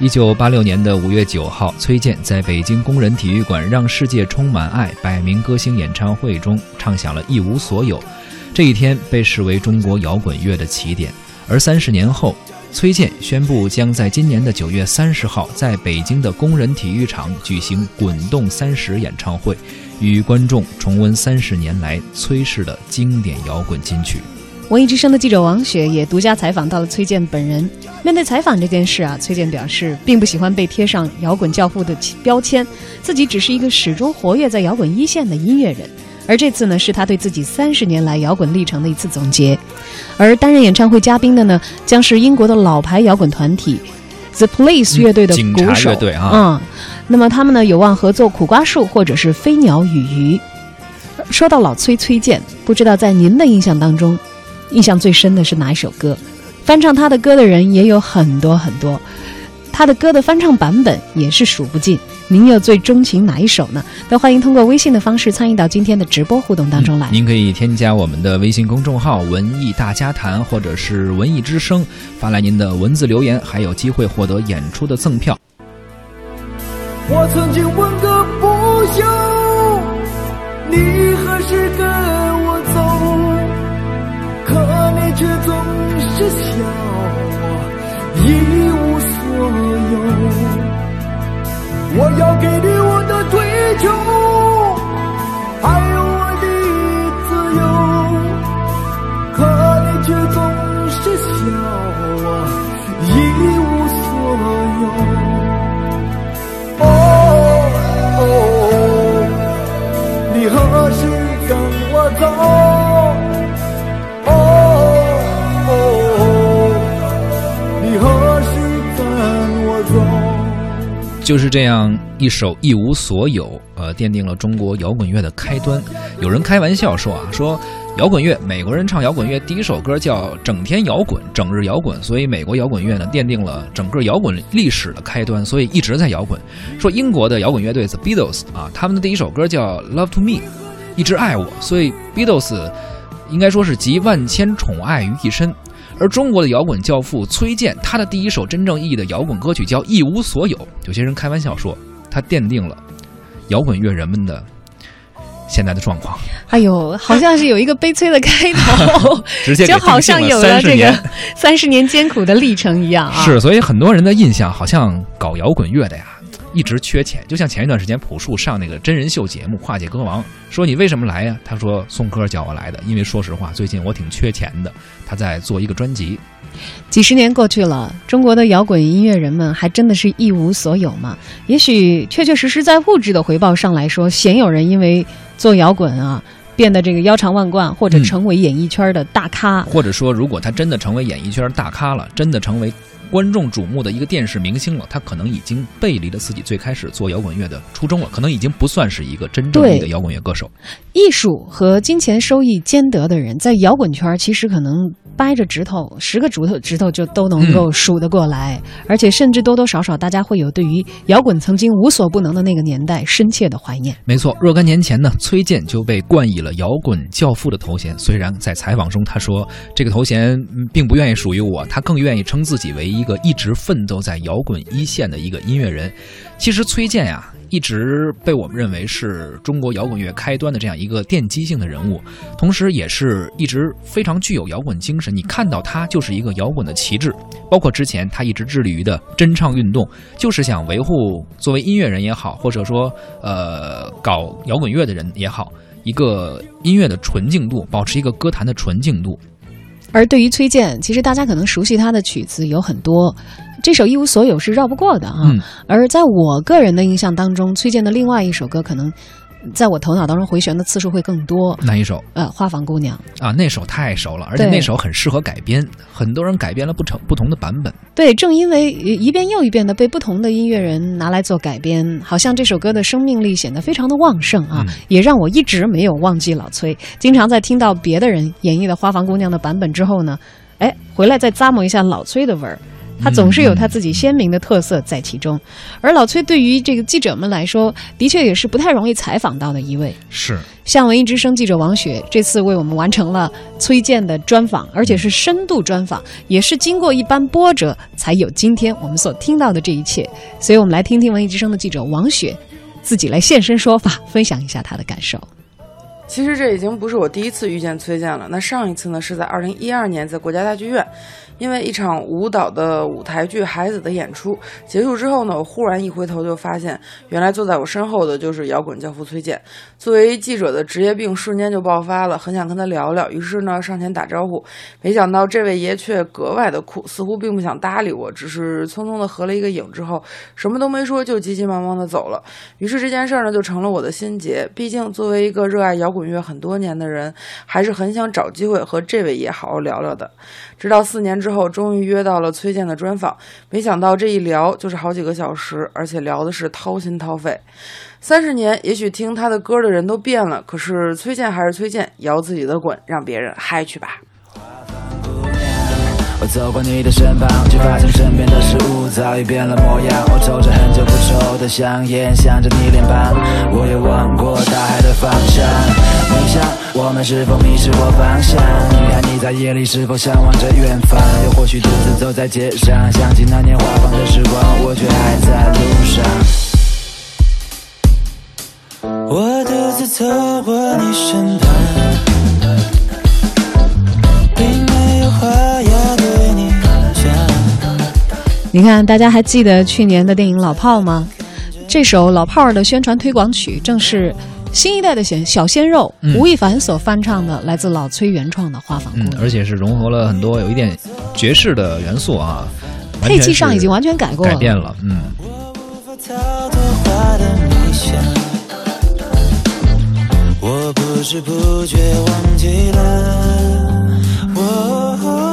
一九八六年的五月九号，崔健在北京工人体育馆《让世界充满爱》百名歌星演唱会中唱响了《一无所有》。这一天被视为中国摇滚乐的起点。而三十年后，崔健宣布将在今年的九月三十号在北京的工人体育场举行《滚动三十》演唱会，与观众重温三十年来崔氏的经典摇滚金曲。文艺之声的记者王雪也独家采访到了崔健本人。面对采访这件事啊，崔健表示并不喜欢被贴上摇滚教父的标签，自己只是一个始终活跃在摇滚一线的音乐人。而这次呢，是他对自己三十年来摇滚历程的一次总结。而担任演唱会嘉宾的呢，将是英国的老牌摇滚团体 The Police 乐队的鼓手。乐队啊，嗯，那么他们呢有望合作苦瓜树或者是飞鸟与鱼。说到老崔崔健，不知道在您的印象当中。印象最深的是哪一首歌？翻唱他的歌的人也有很多很多，他的歌的翻唱版本也是数不尽。您又最钟情哪一首呢？都欢迎通过微信的方式参与到今天的直播互动当中来。您可以添加我们的微信公众号“文艺大家谈”或者是“文艺之声”，发来您的文字留言，还有机会获得演出的赠票。我曾经问个不休，你何时跟总是笑我一无所有。我要给你就是这样一首一无所有，呃，奠定了中国摇滚乐的开端。有人开玩笑说啊，说摇滚乐，美国人唱摇滚乐第一首歌叫《整天摇滚》，整日摇滚，所以美国摇滚乐呢奠定了整个摇滚历史的开端，所以一直在摇滚。说英国的摇滚乐队 The Beatles 啊，他们的第一首歌叫《Love to Me》，一直爱我，所以 Beatles 应该说是集万千宠爱于一身。而中国的摇滚教父崔健，他的第一首真正意义的摇滚歌曲叫《一无所有》。有些人开玩笑说，他奠定了摇滚乐人们的现在的状况。哎呦，好像是有一个悲催的开头，直接就好像有了这个三十年艰苦的历程一样啊。是，所以很多人的印象好像搞摇滚乐的呀。一直缺钱，就像前一段时间朴树上那个真人秀节目《跨界歌王》，说你为什么来呀？他说宋柯叫我来的，因为说实话，最近我挺缺钱的。他在做一个专辑。几十年过去了，中国的摇滚音乐人们还真的是一无所有吗？也许确确实实在物质的回报上来说，鲜有人因为做摇滚啊变得这个腰缠万贯，或者成为演艺圈的大咖。或者说，如果他真的成为演艺圈大咖了，真的成为。观众瞩目的一个电视明星了，他可能已经背离了自己最开始做摇滚乐的初衷了，可能已经不算是一个真正的摇滚乐歌手。艺术和金钱收益兼得的人，在摇滚圈其实可能掰着指头，十个指头指头就都能够数得过来，而且甚至多多少少大家会有对于摇滚曾经无所不能的那个年代深切的怀念。没错，若干年前呢，崔健就被冠以了摇滚教父的头衔。虽然在采访中他说这个头衔并不愿意属于我，他更愿意称自己为。一个一直奋斗在摇滚一线的一个音乐人，其实崔健呀，一直被我们认为是中国摇滚乐开端的这样一个奠基性的人物，同时也是一直非常具有摇滚精神。你看到他就是一个摇滚的旗帜，包括之前他一直致力于的真唱运动，就是想维护作为音乐人也好，或者说呃搞摇滚乐的人也好，一个音乐的纯净度，保持一个歌坛的纯净度。而对于崔健，其实大家可能熟悉他的曲子有很多，这首《一无所有》是绕不过的啊。而在我个人的印象当中，崔健的另外一首歌可能。在我头脑当中回旋的次数会更多。哪一首？呃，花房姑娘啊，那首太熟了，而且那首很适合改编，很多人改编了不成不同的版本。对，正因为一遍又一遍的被不同的音乐人拿来做改编，好像这首歌的生命力显得非常的旺盛啊，也让我一直没有忘记老崔。经常在听到别的人演绎的花房姑娘的版本之后呢，哎，回来再咂摸一下老崔的味儿。他总是有他自己鲜明的特色在其中。而老崔对于这个记者们来说，的确也是不太容易采访到的一位。是，像文艺之声记者王雪这次为我们完成了崔健的专访，而且是深度专访，也是经过一番波折才有今天我们所听到的这一切。所以我们来听听文艺之声的记者王雪自己来现身说法，分享一下他的感受。其实这已经不是我第一次遇见崔健了。那上一次呢，是在二零一二年在国家大剧院，因为一场舞蹈的舞台剧《孩子》的演出结束之后呢，我忽然一回头就发现，原来坐在我身后的就是摇滚教父崔健。作为记者的职业病瞬间就爆发了，很想跟他聊聊，于是呢上前打招呼，没想到这位爷却格外的酷，似乎并不想搭理我，只是匆匆的合了一个影之后，什么都没说就急急忙忙的走了。于是这件事呢就成了我的心结，毕竟作为一个热爱摇滚。滚乐很多年的人，还是很想找机会和这位爷好好聊聊的。直到四年之后，终于约到了崔健的专访，没想到这一聊就是好几个小时，而且聊的是掏心掏肺。三十年，也许听他的歌的人都变了，可是崔健还是崔健，摇自己的滚，让别人嗨去吧。我走过你的身旁，却发现身边的事物早已变了模样。我抽着很久不抽的香烟，想着你脸庞。我也望过大海的方向，你想我们是否迷失过方向？女孩，你在夜里是否向往着远方？又或许独自走在街上，想起那年花放的时光，我却还在路上。我独自走过你身旁。你看，大家还记得去年的电影《老炮》吗？这首《老炮儿》的宣传推广曲，正是新一代的小小鲜肉吴亦凡所翻唱的，来自老崔原创的《花房姑娘》，而且是融合了很多有一点爵士的元素啊，配器上已经完全改过改变了，嗯。我不知不觉忘记了，我。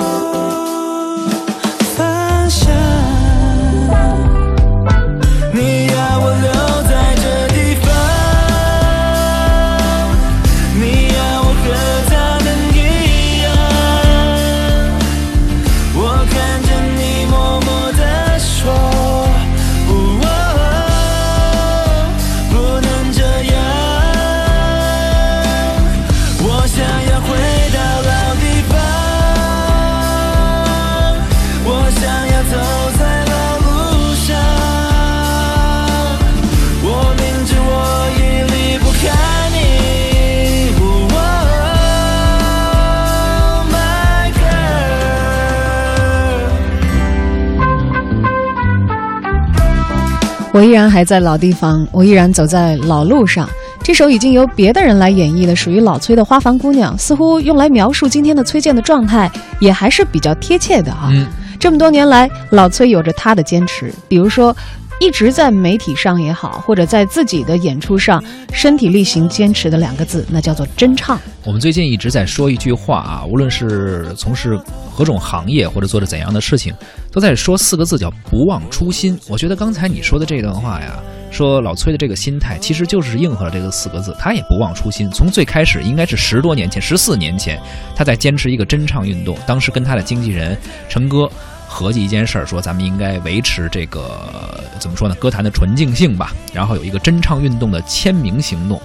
我依然还在老地方，我依然走在老路上。这首已经由别的人来演绎的，属于老崔的《花房姑娘》，似乎用来描述今天的崔健的状态，也还是比较贴切的哈。这么多年来，老崔有着他的坚持，比如说。一直在媒体上也好，或者在自己的演出上身体力行坚持的两个字，那叫做真唱。我们最近一直在说一句话啊，无论是从事何种行业或者做着怎样的事情，都在说四个字叫不忘初心。我觉得刚才你说的这段话呀，说老崔的这个心态，其实就是应和了这个四个字，他也不忘初心。从最开始应该是十多年前、十四年前，他在坚持一个真唱运动，当时跟他的经纪人陈哥。合计一件事儿，说咱们应该维持这个怎么说呢？歌坛的纯净性吧。然后有一个真唱运动的签名行动，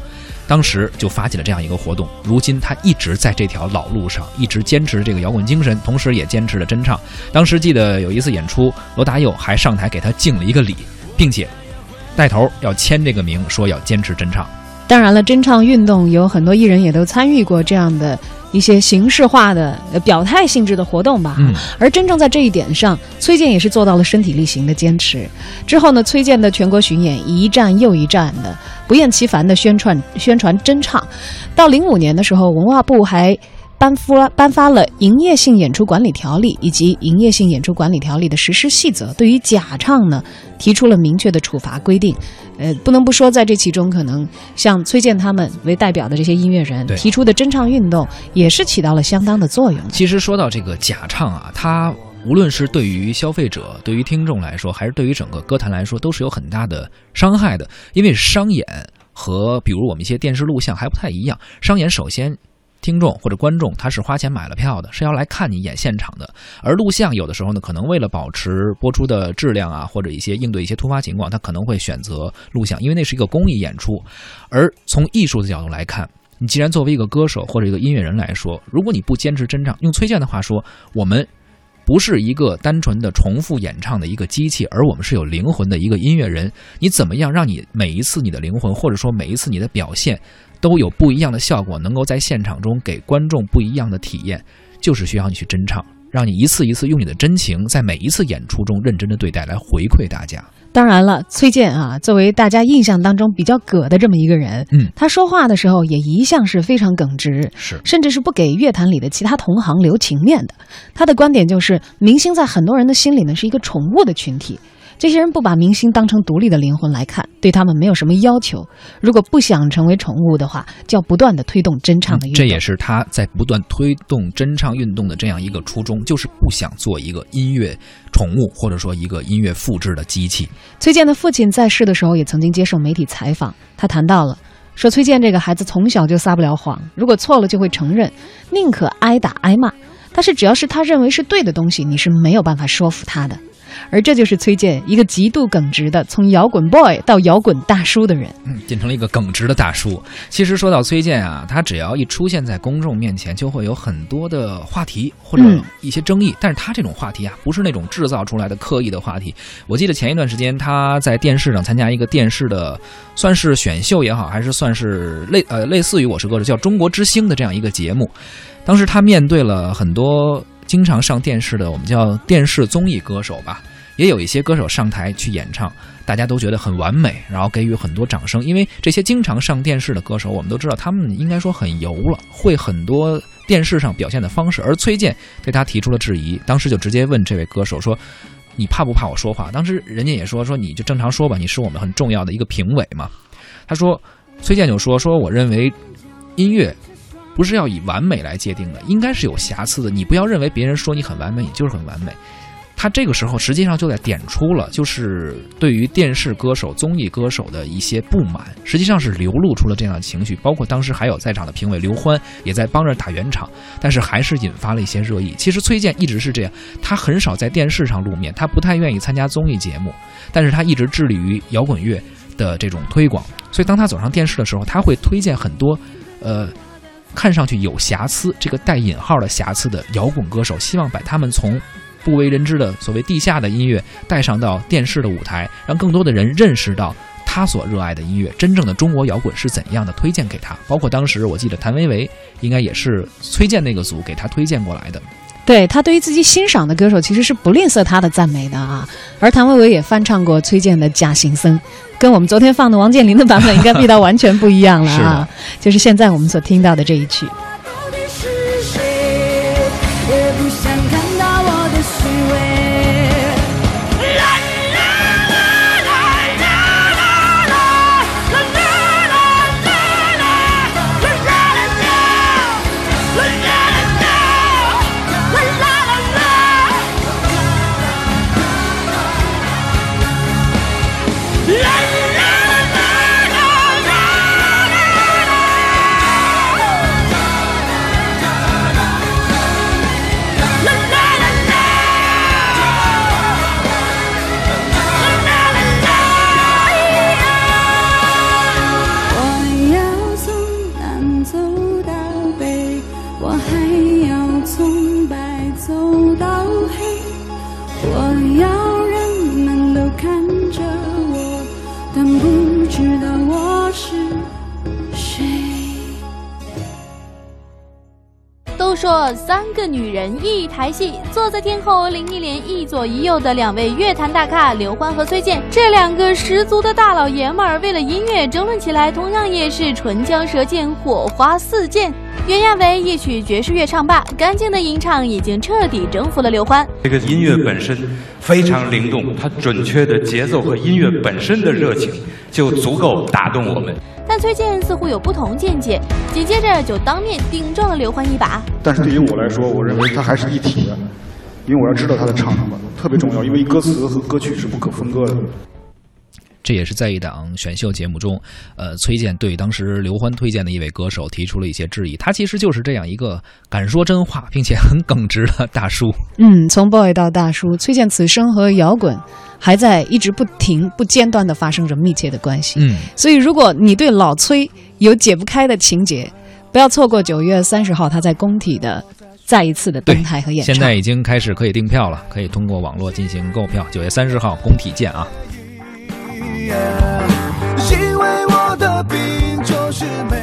当时就发起了这样一个活动。如今他一直在这条老路上，一直坚持这个摇滚精神，同时也坚持了真唱。当时记得有一次演出，罗大佑还上台给他敬了一个礼，并且带头要签这个名，说要坚持真唱。当然了，真唱运动有很多艺人也都参与过这样的。一些形式化的表态性质的活动吧，而真正在这一点上，崔健也是做到了身体力行的坚持。之后呢，崔健的全国巡演一站又一站的不厌其烦的宣传宣传真唱。到零五年的时候，文化部还颁发了颁发了营业性演出管理条例以及营业性演出管理条例的实施细则，对于假唱呢提出了明确的处罚规定。呃，不能不说，在这其中，可能像崔健他们为代表的这些音乐人提出的真唱运动，也是起到了相当的作用。其实说到这个假唱啊，它无论是对于消费者、对于听众来说，还是对于整个歌坛来说，都是有很大的伤害的。因为商演和比如我们一些电视录像还不太一样，商演首先听众或者观众他是花钱买了票的，是要来看你演现场的。而录像有的时候呢，可能为了保持播出的质量啊，或者一些应对一些突发情况，他可能会选择录像，因为那是一个公益演出。而从艺术的角度来看，你既然作为一个歌手或者一个音乐人来说，如果你不坚持真唱，用崔健的话说，我们。不是一个单纯的重复演唱的一个机器，而我们是有灵魂的一个音乐人。你怎么样让你每一次你的灵魂，或者说每一次你的表现，都有不一样的效果，能够在现场中给观众不一样的体验，就是需要你去真唱，让你一次一次用你的真情，在每一次演出中认真的对待，来回馈大家。当然了，崔健啊，作为大家印象当中比较葛的这么一个人，嗯，他说话的时候也一向是非常耿直，是，甚至是不给乐坛里的其他同行留情面的。他的观点就是，明星在很多人的心里呢是一个宠物的群体。这些人不把明星当成独立的灵魂来看，对他们没有什么要求。如果不想成为宠物的话，就要不断的推动真唱的运动。这也是他在不断推动真唱运动的这样一个初衷，就是不想做一个音乐宠物，或者说一个音乐复制的机器。崔健的父亲在世的时候也曾经接受媒体采访，他谈到了说，崔健这个孩子从小就撒不了谎，如果错了就会承认，宁可挨打挨骂。但是只要是他认为是对的东西，你是没有办法说服他的。而这就是崔健，一个极度耿直的从摇滚 boy 到摇滚大叔的人，嗯，变成了一个耿直的大叔。其实说到崔健啊，他只要一出现在公众面前，就会有很多的话题或者一些争议。但是他这种话题啊，不是那种制造出来的刻意的话题。我记得前一段时间他在电视上参加一个电视的，算是选秀也好，还是算是类呃类似于《我是歌手》叫《中国之星》的这样一个节目。当时他面对了很多。经常上电视的，我们叫电视综艺歌手吧，也有一些歌手上台去演唱，大家都觉得很完美，然后给予很多掌声。因为这些经常上电视的歌手，我们都知道他们应该说很油了，会很多电视上表现的方式。而崔健对他提出了质疑，当时就直接问这位歌手说：“你怕不怕我说话？”当时人家也说：“说你就正常说吧，你是我们很重要的一个评委嘛。”他说：“崔健就说说，我认为音乐。”不是要以完美来界定的，应该是有瑕疵的。你不要认为别人说你很完美，你就是很完美。他这个时候实际上就在点出了，就是对于电视歌手、综艺歌手的一些不满，实际上是流露出了这样的情绪。包括当时还有在场的评委刘欢也在帮着打圆场，但是还是引发了一些热议。其实崔健一直是这样，他很少在电视上露面，他不太愿意参加综艺节目，但是他一直致力于摇滚乐的这种推广。所以当他走上电视的时候，他会推荐很多，呃。看上去有瑕疵，这个带引号的瑕疵的摇滚歌手，希望把他们从不为人知的所谓地下的音乐带上到电视的舞台，让更多的人认识到他所热爱的音乐，真正的中国摇滚是怎样的，推荐给他。包括当时我记得谭维维应该也是崔健那个组给他推荐过来的。对他对于自己欣赏的歌手，其实是不吝啬他的赞美的啊。而谭维维也翻唱过崔健的《假行僧》，跟我们昨天放的王健林的版本应该 味道完全不一样了啊。就是现在我们所听到的这一曲。啦啦我要从南走到北，我还要从白走到黑。我要。知道我是谁。都说三个女人一台戏，坐在天后林忆莲一左一右的两位乐坛大咖刘欢和崔健，这两个十足的大老爷们儿为了音乐争论起来，同样也是唇枪舌剑，火花四溅。袁娅维一曲爵士乐唱罢，干净的吟唱已经彻底征服了刘欢。这个音乐本身非常灵动，它准确的节奏和音乐本身的热情就足够打动我们。但崔健似乎有不同见解，紧接着就当面顶撞了刘欢一把。但是对于我来说，我认为它还是一体的，因为我要知道他在唱什么，特别重要，因为歌词和歌曲是不可分割的。这也是在一档选秀节目中，呃，崔健对当时刘欢推荐的一位歌手提出了一些质疑。他其实就是这样一个敢说真话并且很耿直的大叔。嗯，从 boy 到大叔，崔健此生和摇滚还在一直不停、不间断的发生着密切的关系。嗯，所以如果你对老崔有解不开的情节，不要错过九月三十号他在工体的再一次的登台和演唱。现在已经开始可以订票了，可以通过网络进行购票。九月三十号工体见啊！因为我的病就是没。